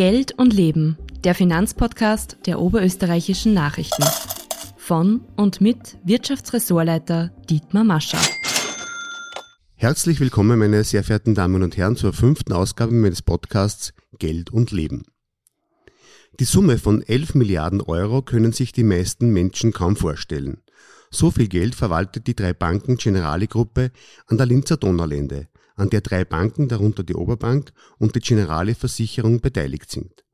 Geld und Leben, der Finanzpodcast der oberösterreichischen Nachrichten. Von und mit Wirtschaftsressortleiter Dietmar Mascher. Herzlich willkommen, meine sehr verehrten Damen und Herren, zur fünften Ausgabe meines Podcasts Geld und Leben. Die Summe von 11 Milliarden Euro können sich die meisten Menschen kaum vorstellen. So viel Geld verwaltet die drei Banken Generali Gruppe an der Linzer Donaulände, an der drei Banken, darunter die Oberbank und die Generali Versicherung beteiligt sind.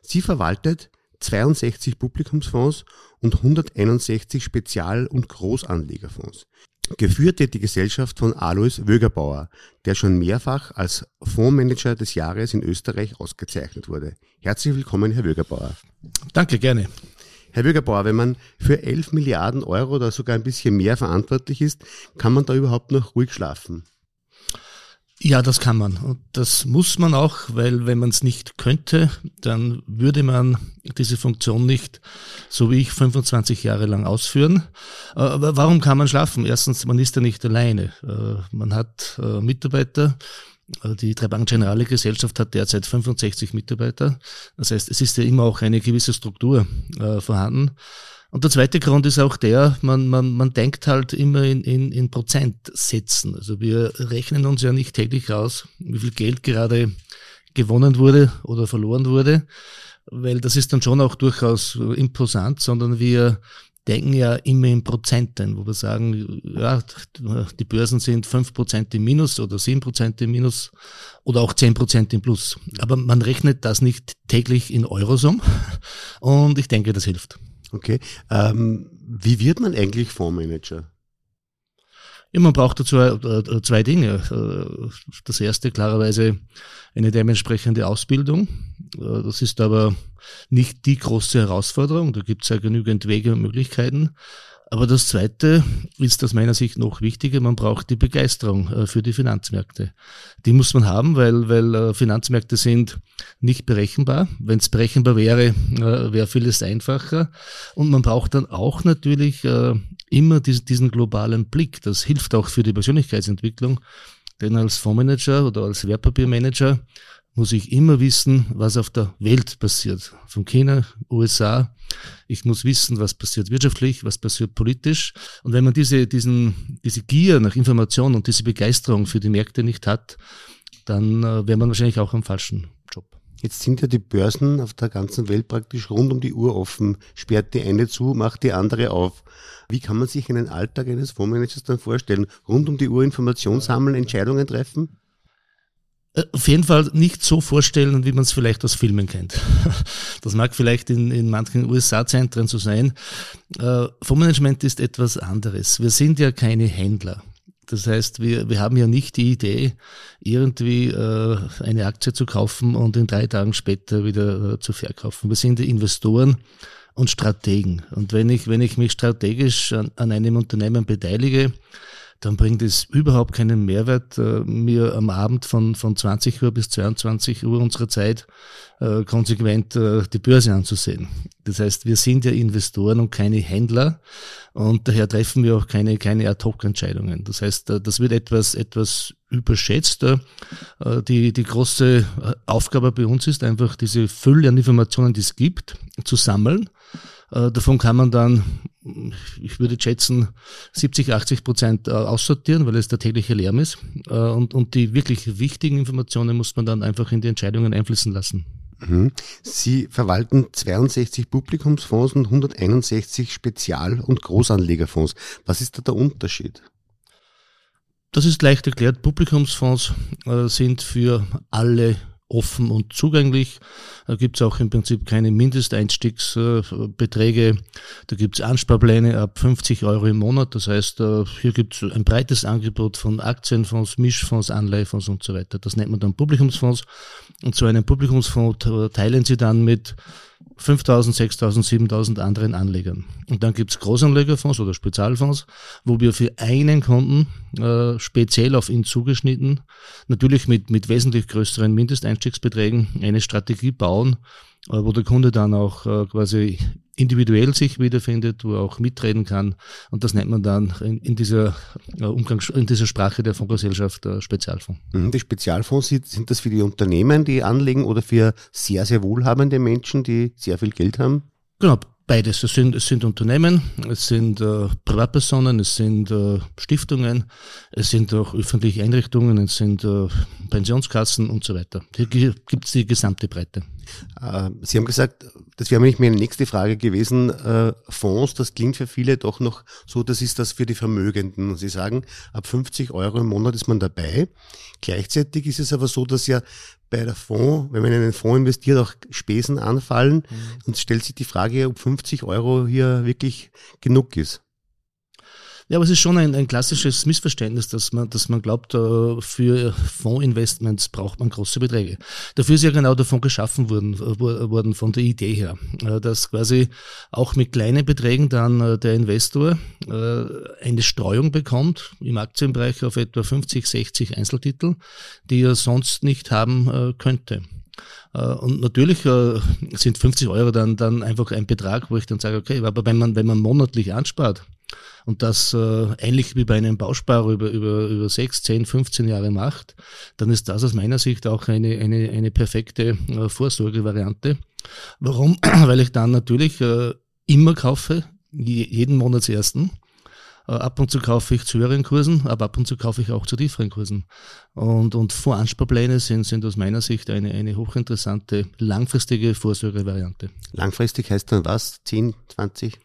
Sie verwaltet 62 Publikumsfonds und 161 Spezial- und Großanlegerfonds. Geführt wird die Gesellschaft von Alois Wögerbauer, der schon mehrfach als Fondsmanager des Jahres in Österreich ausgezeichnet wurde. Herzlich willkommen, Herr Wögerbauer. Danke, gerne. Herr Bürgerbauer, wenn man für 11 Milliarden Euro oder sogar ein bisschen mehr verantwortlich ist, kann man da überhaupt noch ruhig schlafen? Ja, das kann man. Und das muss man auch, weil wenn man es nicht könnte, dann würde man diese Funktion nicht, so wie ich, 25 Jahre lang ausführen. Aber warum kann man schlafen? Erstens, man ist ja nicht alleine. Äh, man hat äh, Mitarbeiter, also die Trebank Generale Gesellschaft hat derzeit 65 Mitarbeiter. Das heißt, es ist ja immer auch eine gewisse Struktur äh, vorhanden. Und der zweite Grund ist auch der, man, man, man denkt halt immer in, in, in Prozentsätzen. Also wir rechnen uns ja nicht täglich aus, wie viel Geld gerade gewonnen wurde oder verloren wurde, weil das ist dann schon auch durchaus imposant, sondern wir denken ja immer in Prozenten, wo wir sagen, ja, die Börsen sind fünf Prozent im Minus oder sieben Prozent im Minus oder auch zehn Prozent im Plus. Aber man rechnet das nicht täglich in Eurosum und ich denke, das hilft. Okay. Ähm, wie wird man eigentlich Fondsmanager? Ja, man braucht dazu äh, zwei Dinge. Äh, das erste klarerweise eine dementsprechende Ausbildung. Äh, das ist aber nicht die große Herausforderung. Da gibt es ja genügend Wege und Möglichkeiten. Aber das Zweite ist aus meiner Sicht noch wichtiger, man braucht die Begeisterung äh, für die Finanzmärkte. Die muss man haben, weil, weil äh, Finanzmärkte sind nicht berechenbar. Wenn es berechenbar wäre, äh, wäre vieles einfacher. Und man braucht dann auch natürlich immer diesen, diesen globalen Blick. Das hilft auch für die Persönlichkeitsentwicklung. Denn als Fondsmanager oder als Wertpapiermanager muss ich immer wissen, was auf der Welt passiert. Von China, USA. Ich muss wissen, was passiert wirtschaftlich, was passiert politisch. Und wenn man diese, diesen, diese Gier nach Information und diese Begeisterung für die Märkte nicht hat, dann äh, wäre man wahrscheinlich auch am falschen Job. Jetzt sind ja die Börsen auf der ganzen Welt praktisch rund um die Uhr offen. Sperrt die eine zu, macht die andere auf. Wie kann man sich einen Alltag eines Fondsmanagers dann vorstellen? Rund um die Uhr Information sammeln, Entscheidungen treffen? Äh, auf jeden Fall nicht so vorstellen, wie man es vielleicht aus Filmen kennt. Das mag vielleicht in, in manchen USA-Zentren so sein. Äh, Fondsmanagement ist etwas anderes. Wir sind ja keine Händler. Das heißt, wir, wir haben ja nicht die Idee, irgendwie äh, eine Aktie zu kaufen und in drei Tagen später wieder äh, zu verkaufen. Wir sind Investoren und Strategen. Und wenn ich, wenn ich mich strategisch an, an einem Unternehmen beteilige, dann bringt es überhaupt keinen Mehrwert, äh, mir am Abend von, von 20 Uhr bis 22 Uhr unserer Zeit äh, konsequent äh, die Börse anzusehen. Das heißt, wir sind ja Investoren und keine Händler und daher treffen wir auch keine, keine Ad-Hoc-Entscheidungen. Das heißt, äh, das wird etwas, etwas überschätzt. Äh, die, die große äh, Aufgabe bei uns ist einfach, diese Fülle an Informationen, die es gibt, zu sammeln davon kann man dann, ich würde schätzen, 70, 80 Prozent äh, aussortieren, weil es der tägliche Lärm ist. Äh, und, und die wirklich wichtigen Informationen muss man dann einfach in die Entscheidungen einfließen lassen. Mhm. Sie verwalten 62 Publikumsfonds und 161 Spezial- und Großanlegerfonds. Was ist da der Unterschied? Das ist leicht erklärt. Publikumsfonds sind für alle offen und zugänglich. Da gibt es auch im Prinzip keine Mindesteinstiegsbeträge. Da gibt es Ansparpläne ab 50 Euro im Monat. Das heißt, äh, hier gibt es ein breites Angebot von Aktienfonds, Mischfonds, Anleihefonds und so weiter. Das nennt man dann Publikumsfonds. Und so einen Publikumsfonds teilen Sie dann mit 5000, 6000, 7000 anderen Anlegern. Und dann gibt's Großanlegerfonds oder Spezialfonds, wo wir für einen Kunden äh, speziell auf ihn zugeschnitten, natürlich mit, mit wesentlich größeren Mindesteinstiegsbeträgen, eine Strategie bauen, äh, wo der Kunde dann auch äh, quasi individuell sich wiederfindet, wo er auch mitreden kann. Und das nennt man dann in, in dieser äh, Umgangs in dieser Sprache der Fondsgesellschaft äh, Spezialfonds. Mhm, die Spezialfonds, sind das für die Unternehmen, die anlegen oder für sehr, sehr wohlhabende Menschen, die sehr viel Geld haben? Genau, Beides. Es sind, es sind Unternehmen, es sind äh, Privatpersonen, es sind äh, Stiftungen, es sind auch öffentliche Einrichtungen, es sind äh, Pensionskassen und so weiter. Hier gibt es die gesamte Breite. Äh, Sie haben gesagt, das wäre nämlich meine nächste Frage gewesen, äh, Fonds, das klingt für viele doch noch so, das ist das für die Vermögenden. Sie sagen, ab 50 Euro im Monat ist man dabei. Gleichzeitig ist es aber so, dass ja bei der Fonds, wenn man in einen Fonds investiert, auch Spesen anfallen. Mhm. Und stellt sich die Frage, ob 50 Euro hier wirklich genug ist. Ja, aber es ist schon ein, ein klassisches Missverständnis, dass man, dass man glaubt, äh, für Fondsinvestments braucht man große Beträge. Dafür ist ja genau Fonds geschaffen worden, äh, worden von der Idee her, äh, dass quasi auch mit kleinen Beträgen dann der Investor eine Streuung bekommt im Aktienbereich auf etwa 50, 60 Einzeltitel, die er sonst nicht haben könnte. Und natürlich sind 50 Euro dann, dann einfach ein Betrag, wo ich dann sage, okay, aber wenn man, wenn man monatlich anspart, und das äh, ähnlich wie bei einem Bausparer über, über, über 6, 10, 15 Jahre macht, dann ist das aus meiner Sicht auch eine, eine, eine perfekte äh, Vorsorgevariante. Warum? Weil ich dann natürlich äh, immer kaufe, jeden Monatsersten. Äh, ab und zu kaufe ich zu höheren Kursen, aber ab und zu kaufe ich auch zu tieferen Kursen. Und, und Voransparpläne sind, sind aus meiner Sicht eine, eine hochinteressante, langfristige Vorsorgevariante. Langfristig heißt dann was? 10, 20?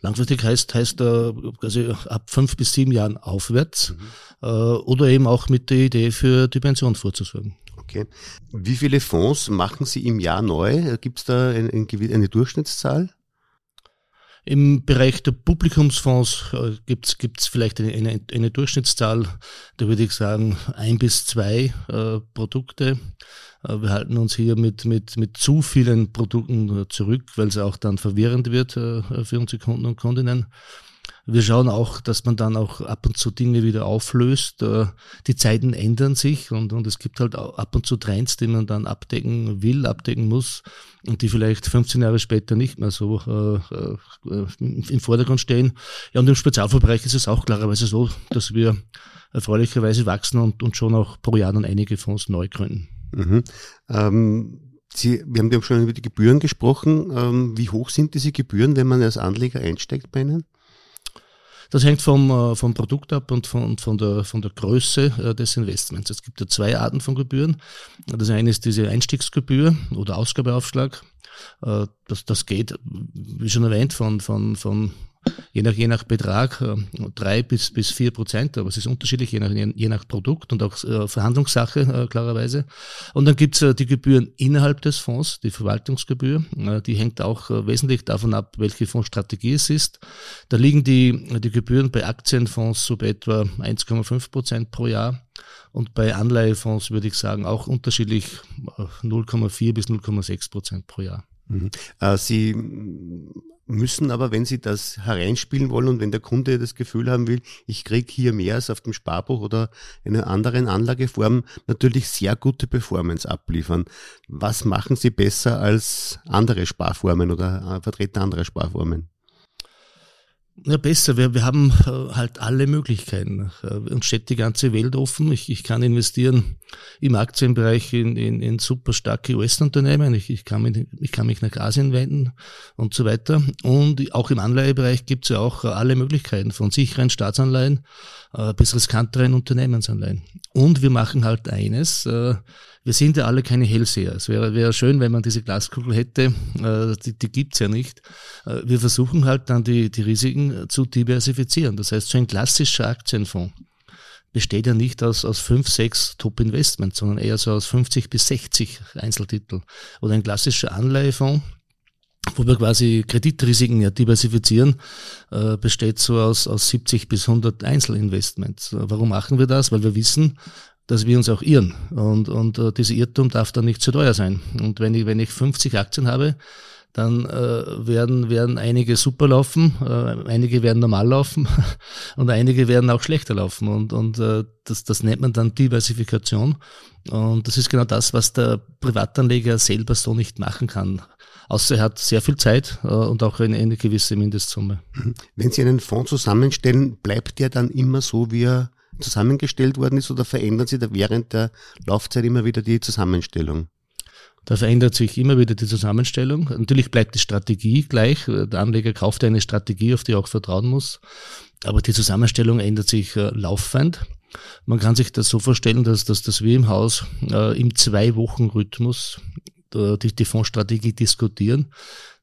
Langfristig heißt, heißt äh, also ab fünf bis sieben Jahren aufwärts mhm. äh, oder eben auch mit der Idee für die Pension vorzusorgen. Okay. Wie viele Fonds machen Sie im Jahr neu? Gibt es da eine, eine Durchschnittszahl? Im Bereich der Publikumsfonds äh, gibt's gibt's vielleicht eine, eine, eine, Durchschnittszahl, da würde ich sagen ein bis zwei äh, Produkte. Äh, wir halten uns hier mit, mit, mit zu vielen Produkten äh, zurück, weil es auch dann verwirrend wird äh, für unsere Kunden und Kundinnen. Wir schauen auch, dass man dann auch ab und zu Dinge wieder auflöst. Die Zeiten ändern sich und, und es gibt halt ab und zu Trends, die man dann abdecken will, abdecken muss und die vielleicht 15 Jahre später nicht mehr so äh, im Vordergrund stehen. Ja, und im Spezialverbreich ist es auch klarerweise so, dass wir erfreulicherweise wachsen und, und schon auch pro Jahr dann einige Fonds neu gründen. Mhm. Ähm, Sie, wir haben ja schon über die Gebühren gesprochen. Ähm, wie hoch sind diese Gebühren, wenn man als Anleger einsteigt bei Ihnen? Das hängt vom, äh, vom Produkt ab und von, von, der, von der Größe äh, des Investments. Es gibt ja zwei Arten von Gebühren. Das eine ist diese Einstiegsgebühr oder Ausgabeaufschlag. Äh, das, das geht, wie schon erwähnt, von, von, von je nach, je nach Betrag äh, drei bis, bis vier Prozent, aber es ist unterschiedlich, je nach, je nach Produkt und auch äh, Verhandlungssache äh, klarerweise. Und dann gibt's äh, die Gebühren innerhalb des Fonds, die Verwaltungsgebühr, die hängt auch wesentlich davon ab, welche Fondsstrategie es ist. Da liegen die, die Gebühren bei Aktienfonds so bei etwa 1,5 Prozent pro Jahr. Und bei Anleihefonds würde ich sagen auch unterschiedlich 0,4 bis 0,6 Prozent pro Jahr. Mhm. Sie müssen aber, wenn Sie das hereinspielen wollen und wenn der Kunde das Gefühl haben will, ich kriege hier mehr als auf dem Sparbuch oder einer anderen Anlageform, natürlich sehr gute Performance abliefern. Was machen Sie besser als andere Sparformen oder äh, Vertreter anderer Sparformen? Ja, besser. Wir, wir haben äh, halt alle Möglichkeiten. Äh, uns steht die ganze Welt offen. Ich, ich kann investieren im Aktienbereich in, in, in super starke US-Unternehmen. Ich, ich, kann mich, ich kann mich nach Asien wenden und so weiter. Und auch im Anleihebereich gibt es ja auch alle Möglichkeiten von sicheren Staatsanleihen äh, bis riskanteren Unternehmensanleihen. Und wir machen halt eines, äh, wir sind ja alle keine Hellseher. Es wäre, wäre schön, wenn man diese Glaskugel hätte, äh, die, die gibt's ja nicht. Äh, wir versuchen halt dann die, die Risiken zu diversifizieren. Das heißt, so ein klassischer Aktienfonds besteht ja nicht aus, aus fünf, sechs Top-Investments, sondern eher so aus 50 bis 60 Einzeltitel. Oder ein klassischer Anleihefonds wo wir quasi Kreditrisiken ja diversifizieren, äh, besteht so aus, aus 70 bis 100 Einzelinvestments. Warum machen wir das? Weil wir wissen, dass wir uns auch irren. Und, und äh, dieser Irrtum darf dann nicht zu teuer sein. Und wenn ich, wenn ich 50 Aktien habe, dann äh, werden, werden einige super laufen, äh, einige werden normal laufen und einige werden auch schlechter laufen. Und, und äh, das, das nennt man dann Diversifikation. Und das ist genau das, was der Privatanleger selber so nicht machen kann. Außer er hat sehr viel Zeit äh, und auch eine, eine gewisse Mindestsumme. Wenn Sie einen Fonds zusammenstellen, bleibt der dann immer so, wie er zusammengestellt worden ist oder verändern Sie da während der Laufzeit immer wieder die Zusammenstellung? Da verändert sich immer wieder die Zusammenstellung. Natürlich bleibt die Strategie gleich. Der Anleger kauft eine Strategie, auf die er auch vertrauen muss. Aber die Zusammenstellung ändert sich äh, laufend. Man kann sich das so vorstellen, dass, dass, dass wir im Haus äh, im Zwei-Wochen-Rhythmus die, die Fondsstrategie diskutieren.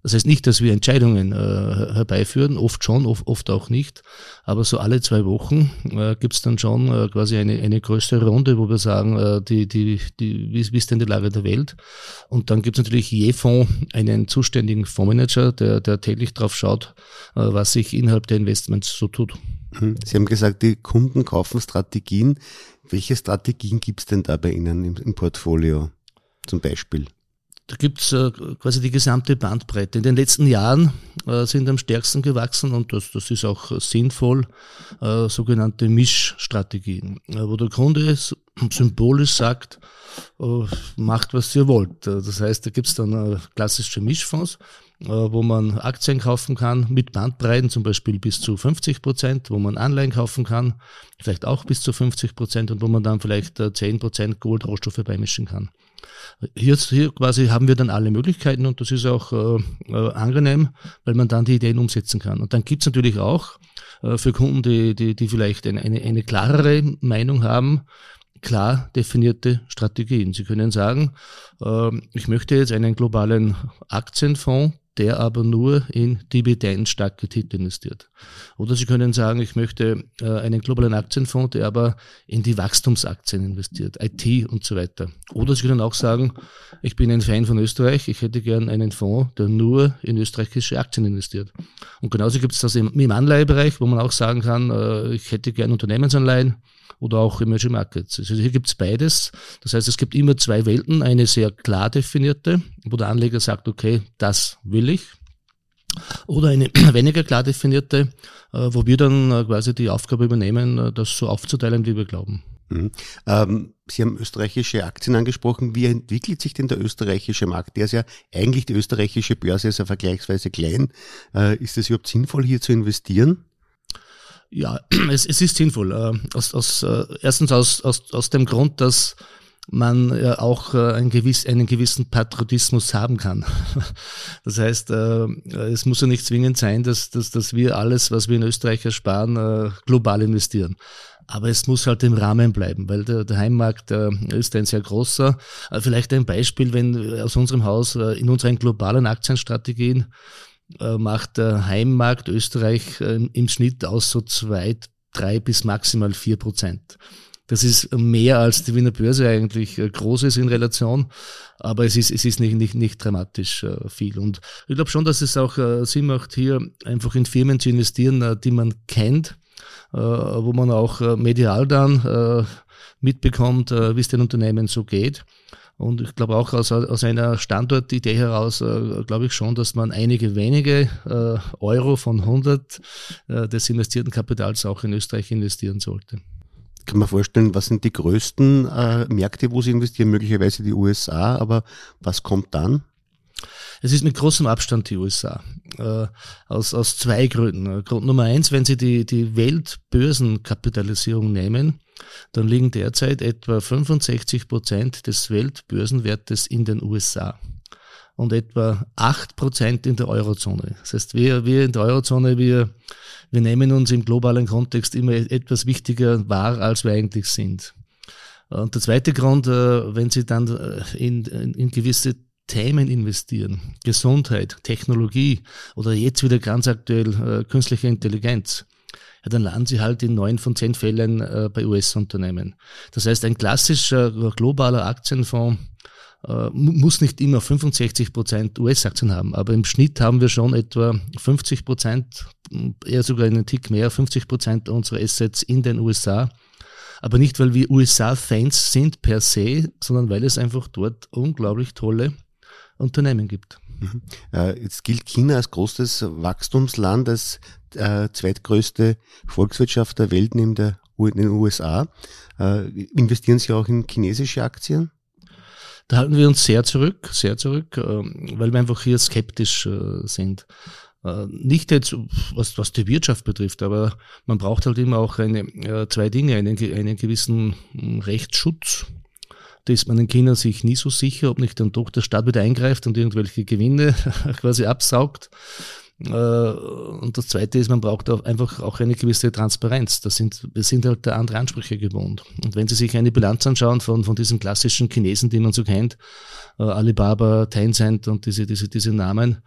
Das heißt nicht, dass wir Entscheidungen äh, herbeiführen, oft schon, oft, oft auch nicht, aber so alle zwei Wochen äh, gibt es dann schon äh, quasi eine, eine größere Runde, wo wir sagen, äh, die, die, die, wie, wie ist denn die Lage der Welt? Und dann gibt es natürlich je Fonds einen zuständigen Fondsmanager, der, der täglich drauf schaut, äh, was sich innerhalb der Investments so tut. Mhm. Sie haben gesagt, die Kunden kaufen Strategien. Welche Strategien gibt es denn da bei Ihnen im, im Portfolio zum Beispiel? Da gibt's äh, quasi die gesamte Bandbreite. In den letzten Jahren äh, sind am stärksten gewachsen und das, das ist auch sinnvoll, äh, sogenannte Mischstrategien, wo der Kunde symbolisch sagt, macht was ihr wollt. Das heißt, da gibt's dann klassische Mischfonds, wo man Aktien kaufen kann mit Bandbreiten, zum Beispiel bis zu 50 Prozent, wo man Anleihen kaufen kann, vielleicht auch bis zu 50 Prozent und wo man dann vielleicht 10 Prozent Gold-Rohstoffe beimischen kann. Hier, hier quasi haben wir dann alle Möglichkeiten und das ist auch äh, äh, angenehm, weil man dann die Ideen umsetzen kann. Und dann gibt's natürlich auch äh, für Kunden, die, die, die vielleicht eine, eine, klarere Meinung haben, klar definierte Strategien. Sie können sagen, äh, ich möchte jetzt einen globalen Aktienfonds der aber nur in dividendenstarke Titel investiert. Oder Sie können sagen, ich möchte äh, einen globalen Aktienfonds, der aber in die Wachstumsaktien investiert, IT und so weiter. Oder Sie können auch sagen, ich bin ein Fan von Österreich, ich hätte gern einen Fonds, der nur in österreichische Aktien investiert. Und genauso gibt es das im, Anleihebereich, wo man auch sagen kann, äh, ich hätte gern Unternehmensanleihen oder auch Emerging Markets. Also hier gibt es beides. Das heißt, es gibt immer zwei Welten, eine sehr klar definierte, wo der Anleger sagt, okay, das will ich. Oder eine weniger klar definierte, äh, wo wir dann äh, quasi die Aufgabe übernehmen, äh, das so aufzuteilen, wie wir glauben. Mhm. Ähm, Sie haben österreichische Aktien angesprochen. Wie entwickelt sich denn der österreichische Markt? Der ist ja eigentlich die österreichische Börse ist ja vergleichsweise klein. Äh, ist es überhaupt sinnvoll, hier zu investieren? Ja, es, es ist sinnvoll. Äh, aus, aus, äh, erstens aus, aus, aus dem Grund, dass man ja auch äh, einen, gewiss, einen gewissen Patriotismus haben kann. Das heißt, es muss ja nicht zwingend sein, dass, dass, dass wir alles, was wir in Österreich ersparen, global investieren. Aber es muss halt im Rahmen bleiben, weil der, der Heimmarkt ist ein sehr großer. Vielleicht ein Beispiel, wenn aus unserem Haus in unseren globalen Aktienstrategien äh, macht der Heimmarkt Österreich äh, im Schnitt aus so zwei, drei bis maximal vier Prozent. Das ist mehr als die Wiener Börse eigentlich äh, groß ist in Relation, aber es ist, es ist nicht, nicht, nicht dramatisch viel. Und ich glaube schon, dass es auch Sinn macht, hier einfach in Firmen zu investieren, die man kennt, wo man auch medial dann mitbekommt, wie es den Unternehmen so geht. Und ich glaube auch aus, aus einer Standortidee heraus, äh, glaube ich schon, dass man einige wenige äh, Euro von 100 äh, des investierten Kapitals auch in Österreich investieren sollte. Kann man vorstellen, was sind die größten äh, Märkte, wo Sie investieren? Möglicherweise die USA, aber was kommt dann? Es ist mit großem Abstand die USA. Äh, aus, aus zwei Gründen. Grund Nummer eins, wenn Sie die, die Weltbörsenkapitalisierung nehmen, dann liegen derzeit etwa 65 Prozent des Weltbörsenwertes in den USA und etwa 8 Prozent in der Eurozone. Das heißt, wir, wir in der Eurozone, wir, wir nehmen uns im globalen Kontext immer etwas wichtiger wahr, als wir eigentlich sind. Und der zweite Grund, äh, wenn Sie dann äh, in, in gewisse Themen investieren, Gesundheit, Technologie oder jetzt wieder ganz aktuell äh, künstliche Intelligenz, ja, dann landen sie halt in neun von zehn Fällen äh, bei US-Unternehmen. Das heißt, ein klassischer äh, globaler Aktienfonds äh, muss nicht immer 65 Prozent US-Aktien haben, aber im Schnitt haben wir schon etwa 50 Prozent, eher sogar einen Tick mehr, 50 Prozent unserer Assets in den USA. Aber nicht, weil wir USA-Fans sind per se, sondern weil es einfach dort unglaublich tolle Unternehmen gibt. Mhm. Äh, jetzt gilt China als großes Wachstumsland, als äh, zweitgrößte Volkswirtschaft der Welt neben der, den USA. Äh, investieren Sie auch in chinesische Aktien? Da halten wir uns sehr zurück, sehr zurück, ähm, weil wir einfach hier skeptisch sind. Nicht jetzt, was, was die Wirtschaft betrifft, aber man braucht halt immer auch eine, zwei Dinge, einen, einen gewissen hm, Rechtsschutz. Da ist man in China sich nie so sicher, ob nicht dann doch der Staat wieder eingreift und irgendwelche Gewinne quasi absaugt. Äh, und das Zweite ist, man braucht auch einfach auch eine gewisse Transparenz. Das sind, wir sind halt da andere Ansprüche gewohnt. Und wenn Sie sich eine Bilanz anschauen von, von diesen klassischen Chinesen, die man so kennt, Alibaba, Tencent und diese, diese, diese Namen,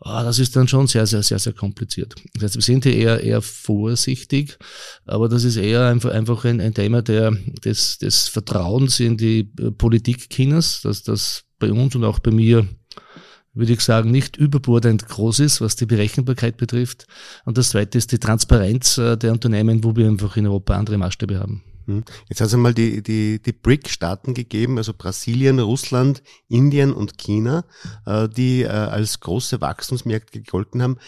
Ah, das ist dann schon sehr, sehr, sehr, sehr kompliziert. Das heißt, wir sind hier eher, eher vorsichtig, aber das ist eher einfach, einfach ein, ein Thema der, des, des Vertrauens in die äh, Politik Chinas, dass das bei uns und auch bei mir würde ich sagen, nicht überbordend groß ist, was die Berechenbarkeit betrifft. Und das Zweite ist die Transparenz äh, der Unternehmen, wo wir einfach in Europa andere Maßstäbe haben. Hm. Jetzt hat es einmal die, die, die BRIC-Staaten gegeben, also Brasilien, Russland, Indien und China, äh, die äh, als große Wachstumsmärkte gegolten haben.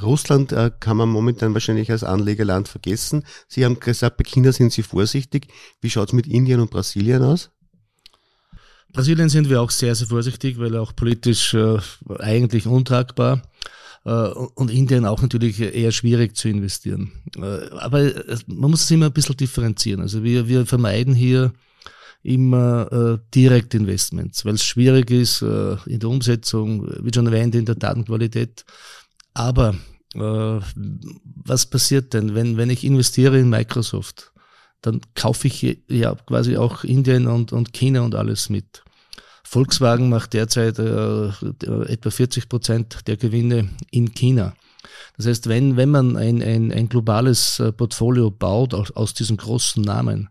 Russland äh, kann man momentan wahrscheinlich als Anlegerland vergessen. Sie haben gesagt, bei China sind Sie vorsichtig. Wie schaut es mit Indien und Brasilien aus? Brasilien sind wir auch sehr, sehr vorsichtig, weil auch politisch eigentlich untragbar. Äh, und Indien auch natürlich eher schwierig zu investieren. Äh, aber man muss es immer ein bisschen differenzieren. Also wir, wir vermeiden hier immer äh, Direktinvestments, weil es schwierig ist äh, in der Umsetzung, wie schon erwähnt, in der Datenqualität. Aber äh, was passiert denn, wenn, wenn ich investiere in Microsoft? Dann kaufe ich ja quasi auch Indien und, und China und alles mit. Volkswagen macht derzeit äh, etwa 40 Prozent der Gewinne in China. Das heißt, wenn, wenn man ein, ein, ein globales äh, Portfolio baut aus, aus diesen großen Namen,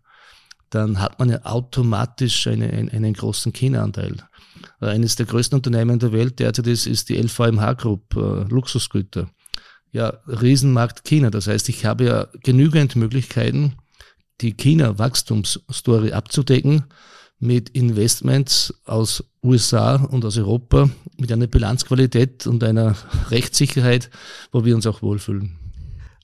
dann hat man ja automatisch eine, einen, einen großen China-Anteil. Äh, eines der größten Unternehmen der Welt derzeit ist, ist die LVMH Group, äh, Luxusgüter. Ja, Riesenmarkt China. Das heißt, ich habe ja genügend Möglichkeiten, die China-Wachstumsstory abzudecken mit Investments aus USA und aus Europa mit einer Bilanzqualität und einer Rechtssicherheit, wo wir uns auch wohlfühlen.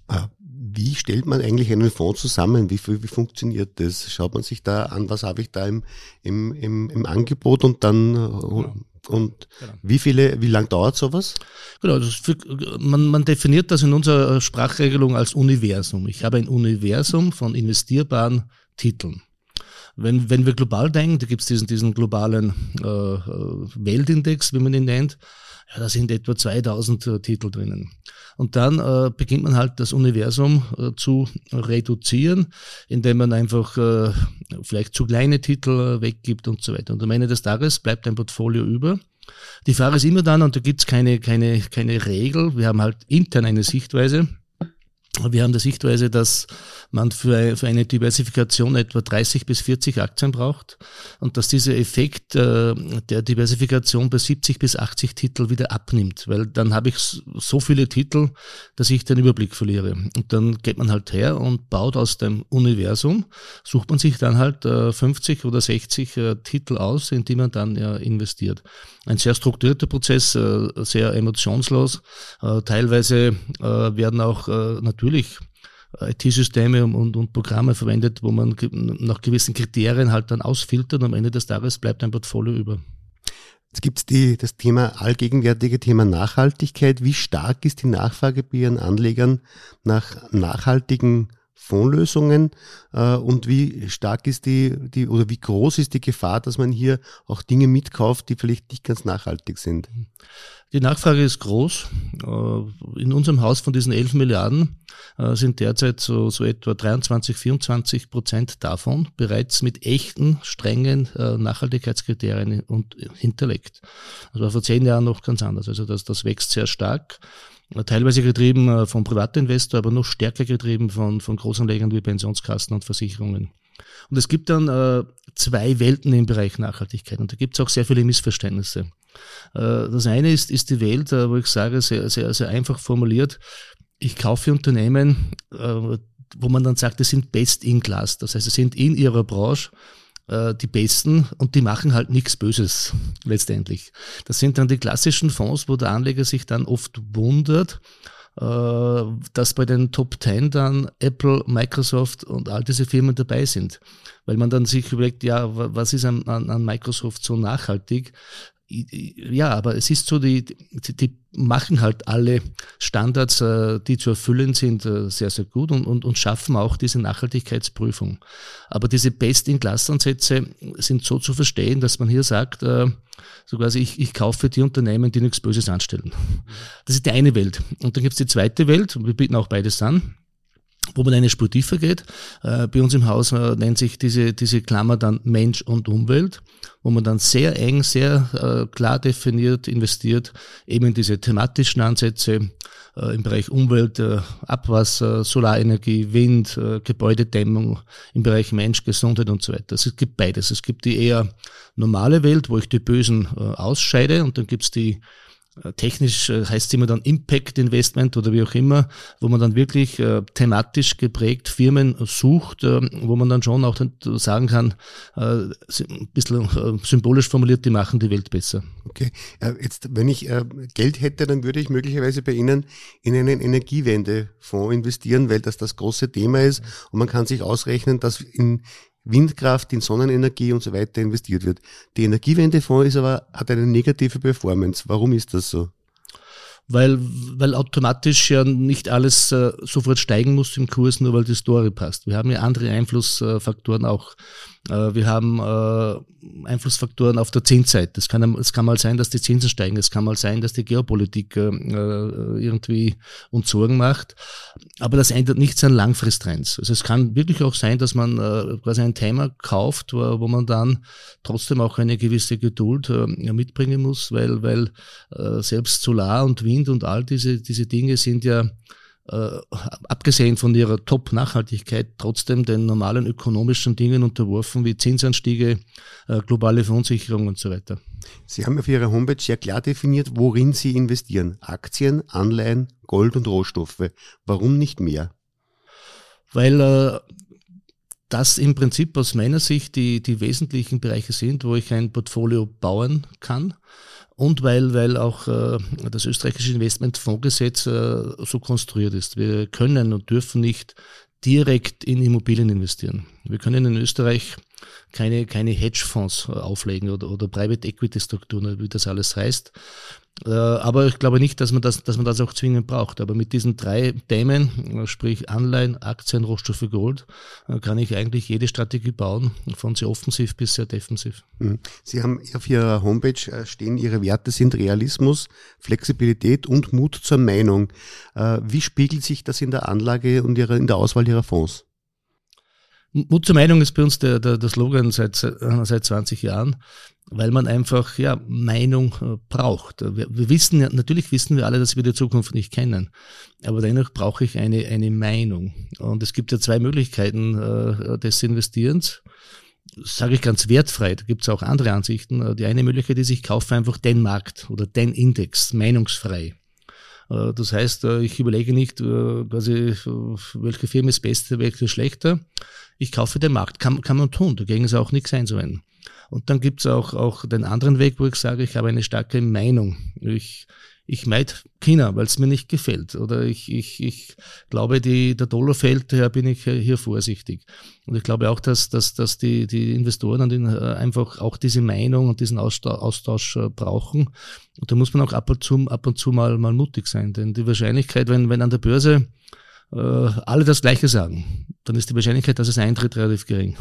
Ah, wie stellt man eigentlich einen Fonds zusammen? Wie, wie funktioniert das? Schaut man sich da an, was habe ich da im, im, im, im Angebot und dann genau. und genau. wie viele, wie lang dauert sowas? Genau, für, man, man definiert das in unserer Sprachregelung als Universum. Ich habe ein Universum von investierbaren Titeln. Wenn, wenn wir global denken, da gibt es diesen, diesen globalen äh, äh, Weltindex, wie man ihn nennt, ja, da sind etwa 2000 äh, Titel drinnen. Und dann äh, beginnt man halt das Universum äh, zu reduzieren, indem man einfach äh, vielleicht zu kleine Titel äh, weggibt und so weiter. Und am Ende des Tages bleibt ein Portfolio über. Die Frage ist immer dann, und da gibt's keine, keine, keine Regel, wir haben halt intern eine Sichtweise, wir haben die Sichtweise, dass man für, eine Diversifikation etwa 30 bis 40 Aktien braucht und dass dieser Effekt äh, der Diversifikation bei 70 bis 80 Titel wieder abnimmt, weil dann habe ich so viele Titel, dass ich den Überblick verliere. Und dann geht man halt her und baut aus dem Universum, sucht man sich dann halt 50 äh, oder 60 äh, Titel aus, in die man dann investiert. Ein sehr strukturierter Prozess, sehr emotionslos. Teilweise werden auch natürlich natürlich IT-Systeme und, und, Programme verwendet, wo man nach gewissen Kriterien halt dann ausfiltert und am Ende des Tages bleibt ein Portfolio über. Jetzt gibt es das Thema, allgegenwärtige Thema Nachhaltigkeit. Wie stark ist die Nachfrage bei Ihren Anlegern nach nachhaltigen Fondslösungen äh, und wie stark ist die, die oder wie groß ist die Gefahr, dass man hier auch Dinge mitkauft, die vielleicht nicht ganz nachhaltig sind? Die Nachfrage ist groß. Äh, in unserem Haus von diesen 11 Milliarden äh, sind derzeit so, so etwa 23, 24 Prozent davon bereits mit echten, strengen äh, Nachhaltigkeitskriterien und hinterlegt. Das war vor zehn Jahren noch ganz anders. Also das, das wächst sehr stark teilweise getrieben vom Privatinvestor, aber noch stärker getrieben von, von Großanlegern wie Pensionskassen und Versicherungen. Und es gibt dann äh, zwei Welten im Bereich Nachhaltigkeit und da gibt es auch sehr viele Missverständnisse. Äh, das eine ist, ist die Welt, äh, wo ich sage, sehr, sehr, sehr einfach formuliert, ich kaufe Unternehmen, äh, wo man dann sagt, das sind best in class. Das heißt, sie sind in ihrer Branche äh, die Besten und die machen halt nichts Böses letztendlich. Das sind dann die klassischen Fonds, wo der Anleger sich dann oft wundert, dass bei den Top 10 dann Apple, Microsoft und all diese Firmen dabei sind. Weil man dann sich überlegt, ja, was ist an, an Microsoft so nachhaltig? Ja, aber es ist so, die, die, die machen halt alle Standards, äh, die zu erfüllen sind, äh, sehr, sehr gut und, und, und schaffen auch diese Nachhaltigkeitsprüfung. Aber diese Best-in-Class-Ansätze sind so zu verstehen, dass man hier sagt, äh, so quasi, ich, ich kaufe die Unternehmen, die nichts Böses anstellen. Das ist die eine Welt. Und dann gibt's die zweite Welt, und wir bieten auch beides an wo man eine Spur tiefer geht. Äh, bei uns im Haus äh, nennt sich diese, diese Klammer dann Mensch und Umwelt, wo man dann sehr eng, sehr äh, klar definiert investiert, eben in diese thematischen Ansätze im Bereich Umwelt, Abwasser, Solarenergie, Wind, Gebäudedämmung, im Bereich Mensch, Gesundheit und so weiter. Es gibt beides. Es gibt die eher normale Welt, wo ich die Bösen ausscheide und dann gibt's die technisch äh, heißt es immer dann Impact Investment oder wie auch immer, wo man dann wirklich äh, thematisch geprägt Firmen sucht, äh, wo man dann schon auch sagen kann, äh, ein bisschen äh, symbolisch formuliert, die machen die Welt besser. Okay, jetzt wenn ich Geld hätte, dann würde ich möglicherweise bei Ihnen in einen Energiewendefonds investieren, weil das das große Thema ist. Und man kann sich ausrechnen, dass in Windkraft, in Sonnenenergie und so weiter investiert wird. Die Energiewendefonds ist aber, hat eine negative Performance. Warum ist das so? weil, weil automatisch ja nicht alles äh, sofort steigen muss im Kurs, nur weil die Story passt. Wir haben ja andere Einflussfaktoren auch. Äh, wir haben äh, Einflussfaktoren auf der Zinsseite. Es kann, es kann mal sein, dass die Zinsen steigen. Es kann mal sein, dass die Geopolitik äh, irgendwie uns Sorgen macht. Aber das ändert nichts an Langfristtrends. Also es kann wirklich auch sein, dass man quasi ein Thema kauft, wo man dann trotzdem auch eine gewisse Geduld mitbringen muss, weil, weil selbst Solar und Wind und all diese, diese Dinge sind ja äh, abgesehen von ihrer Top-Nachhaltigkeit, trotzdem den normalen ökonomischen Dingen unterworfen, wie Zinsanstiege, äh, globale Verunsicherung und so weiter. Sie haben auf Ihrer Homepage sehr klar definiert, worin Sie investieren. Aktien, Anleihen, Gold und Rohstoffe. Warum nicht mehr? Weil äh, das im Prinzip aus meiner Sicht die, die wesentlichen Bereiche sind, wo ich ein Portfolio bauen kann und weil, weil auch äh, das österreichische Investmentfondsgesetz äh, so konstruiert ist. Wir können und dürfen nicht direkt in Immobilien investieren. Wir können in Österreich keine, keine Hedgefonds auflegen oder, oder Private Equity Strukturen, wie das alles heißt. Äh, aber ich glaube nicht, dass man das, dass man das auch zwingend braucht. Aber mit diesen drei Themen, sprich Anleihen, Aktien, Rohstoffe, Gold, äh, kann ich eigentlich jede Strategie bauen, von sehr offensiv bis sehr defensiv. Mhm. Sie haben auf Ihrer Homepage äh, stehen, Ihre Werte sind Realismus, Flexibilität und Mut zur Meinung. Wie spiegelt sich das in der Anlage und in der Auswahl Ihrer Fonds? Mut zur Meinung ist bei uns der, der, der Slogan seit, seit 20 Jahren, weil man einfach ja Meinung äh, braucht. Wir, wir wissen natürlich wissen wir alle, dass wir die Zukunft nicht kennen, aber dennoch brauche ich eine, eine Meinung. Und es gibt ja zwei Möglichkeiten äh, des Investierens. Sage ich ganz wertfrei, da gibt es auch andere Ansichten. Die eine Möglichkeit ist, ich kaufe einfach den Markt oder den Index, meinungsfrei. Äh, das heißt, äh, ich überlege nicht, quasi, welche Firma ist beste, welche schlechter, ich kaufe den Markt. Kann, kann man tun, dagegen ist auch nichts einzuwenden. Und dann gibt's auch, auch den anderen Weg, wo ich sage, ich habe eine starke Meinung. Ich, ich meid China, weil es mir nicht gefällt. Oder ich, ich, ich glaube, die, der Dollar fällt, daher bin ich hier vorsichtig. Und ich glaube auch, dass, dass, dass die, die Investoren an den, äh, einfach auch diese Meinung und diesen Austausch, äh, brauchen. Und da muss man auch ab und zu, ab und zu mal, mal mutig sein. Denn die Wahrscheinlichkeit, wenn, wenn an der Börse äh, alle das Gleiche sagen, dann ist die Wahrscheinlichkeit, dass es eintritt, relativ gering.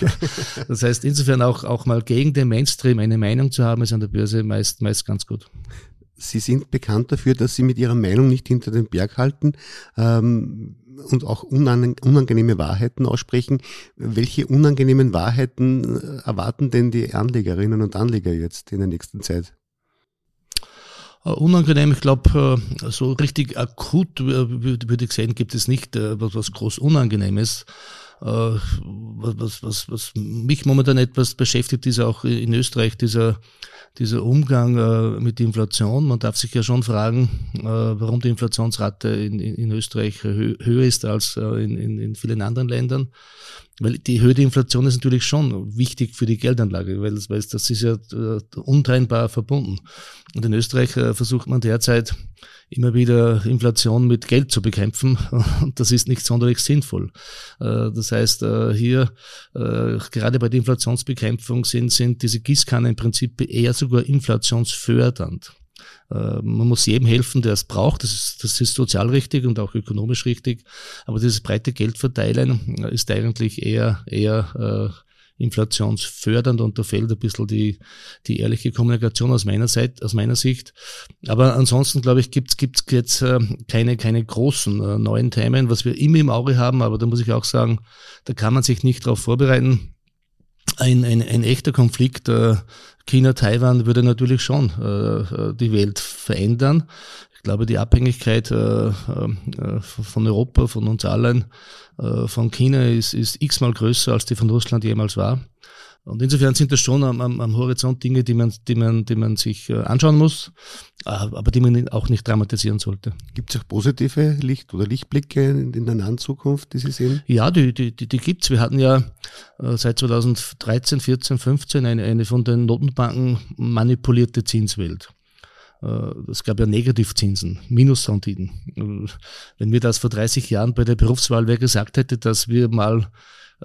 das heißt, insofern auch, auch mal gegen den Mainstream eine Meinung zu haben, ist an der Börse meist, meist ganz gut. Sie sind bekannt dafür, dass Sie mit Ihrer Meinung nicht hinter den Berg halten ähm, und auch unangenehme Wahrheiten aussprechen. Welche unangenehmen Wahrheiten äh, erwarten denn die Anlegerinnen und Anleger jetzt in der nächsten Zeit? Äh, unangenehm, ich glaube, äh, so richtig akut würde ich sagen, gibt es nicht was groß Unangenehmes. Was, was, was mich momentan etwas beschäftigt, ist auch in Österreich dieser, dieser Umgang mit Inflation. Man darf sich ja schon fragen, warum die Inflationsrate in, in Österreich höher ist als in, in, in vielen anderen Ländern. Weil die Höhe der Inflation ist natürlich schon wichtig für die Geldanlage, weil, weil das ist ja äh, untrennbar verbunden. Und in Österreich äh, versucht man derzeit immer wieder Inflation mit Geld zu bekämpfen und das ist nicht sonderlich sinnvoll. Äh, das heißt, hier gerade bei der Inflationsbekämpfung sind, sind diese Gießkannen im Prinzip eher sogar inflationsfördernd. Äh, man muss jedem helfen, der es braucht. Das ist, das ist sozial richtig und auch ökonomisch richtig. Aber dieses breite Geldverteilen ist eigentlich eher, eher äh, inflationsfördernd und da fehlt ein bisschen die, die ehrliche Kommunikation aus meiner Seite, aus meiner Sicht. Aber ansonsten, glaube ich, gibt es jetzt äh, keine, keine großen äh, neuen Themen, was wir immer im Auge haben, aber da muss ich auch sagen, da kann man sich nicht darauf vorbereiten. Ein, ein, ein echter Konflikt äh, China-Taiwan würde natürlich schon äh, die Welt verändern. Ich glaube, die Abhängigkeit äh, äh, von Europa, von uns allen, äh, von China ist, ist x-mal größer, als die von Russland jemals war. Und insofern sind das schon am, am, am Horizont Dinge, die man, die man, die man sich äh, anschauen muss, äh, aber die man auch nicht dramatisieren sollte. Gibt es auch positive Licht- oder Lichtblicke in, in der nahen Zukunft, die Sie sehen? Ja, die, die, die, die gibt's. Wir hatten ja seit 2013, 14, 15 eine, eine von den Notenbanken manipulierte Zinswelt. Es gab ja Negativzinsen, Minusrenditen. Wenn mir das vor 30 Jahren bei der Berufswahl wer gesagt hätte, dass wir mal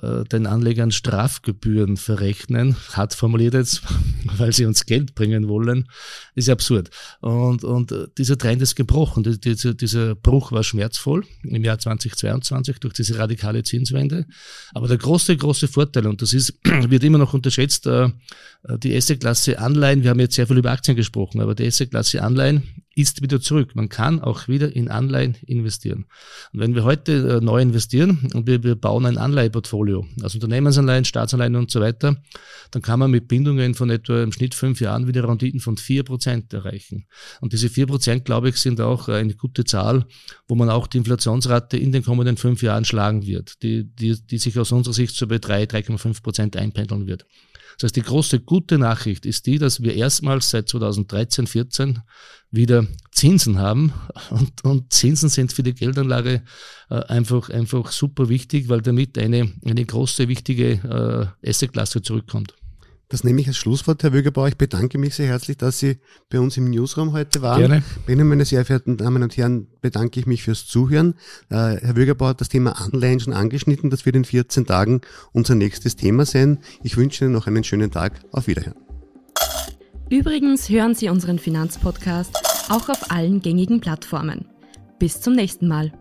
äh, den Anlegern Strafgebühren verrechnen, hart formuliert jetzt, weil sie uns Geld bringen wollen, ist absurd. Und, und äh, dieser Trend ist gebrochen. Dieser, dieser Bruch war schmerzvoll im Jahr 2022 durch diese radikale Zinswende. Aber der große, große Vorteil, und das ist, wird immer noch unterschätzt, äh, die S-Klasse Anleihen, wir haben jetzt sehr viel über Aktien gesprochen, aber die S-Klasse Anleihen ist wieder zurück. Man kann auch wieder in Anleihen investieren. Und wenn wir heute neu investieren und wir, wir bauen ein Anleiheportfolio, Portfolio, also Unternehmensanleihen, Staatsanleihen und so weiter, dann kann man mit Bindungen von etwa im Schnitt fünf Jahren wieder Renditen von vier Prozent erreichen. Und diese vier Prozent, glaube ich, sind auch eine gute Zahl, wo man auch die Inflationsrate in den kommenden fünf Jahren schlagen wird, die, die, die sich aus unserer Sicht so bei drei, 3,5 Prozent einpendeln wird. Das heißt, die große gute Nachricht ist die, dass wir erstmals seit 2013, 14 wieder Zinsen haben. Und, und Zinsen sind für die Geldanlage äh, einfach, einfach super wichtig, weil damit eine, eine große, wichtige äh, Assetklasse zurückkommt. Das nehme ich als Schlusswort, Herr Wögerbauer. Ich bedanke mich sehr herzlich, dass Sie bei uns im Newsroom heute waren. Gerne. Bei Ihnen, meine sehr verehrten Damen und Herren, bedanke ich mich fürs Zuhören. Äh, Herr Wögerbauer hat das Thema Anleihen schon angeschnitten. Das wird in 14 Tagen unser nächstes Thema sein. Ich wünsche Ihnen noch einen schönen Tag. Auf Wiederhören. Übrigens hören Sie unseren Finanzpodcast auch auf allen gängigen Plattformen. Bis zum nächsten Mal.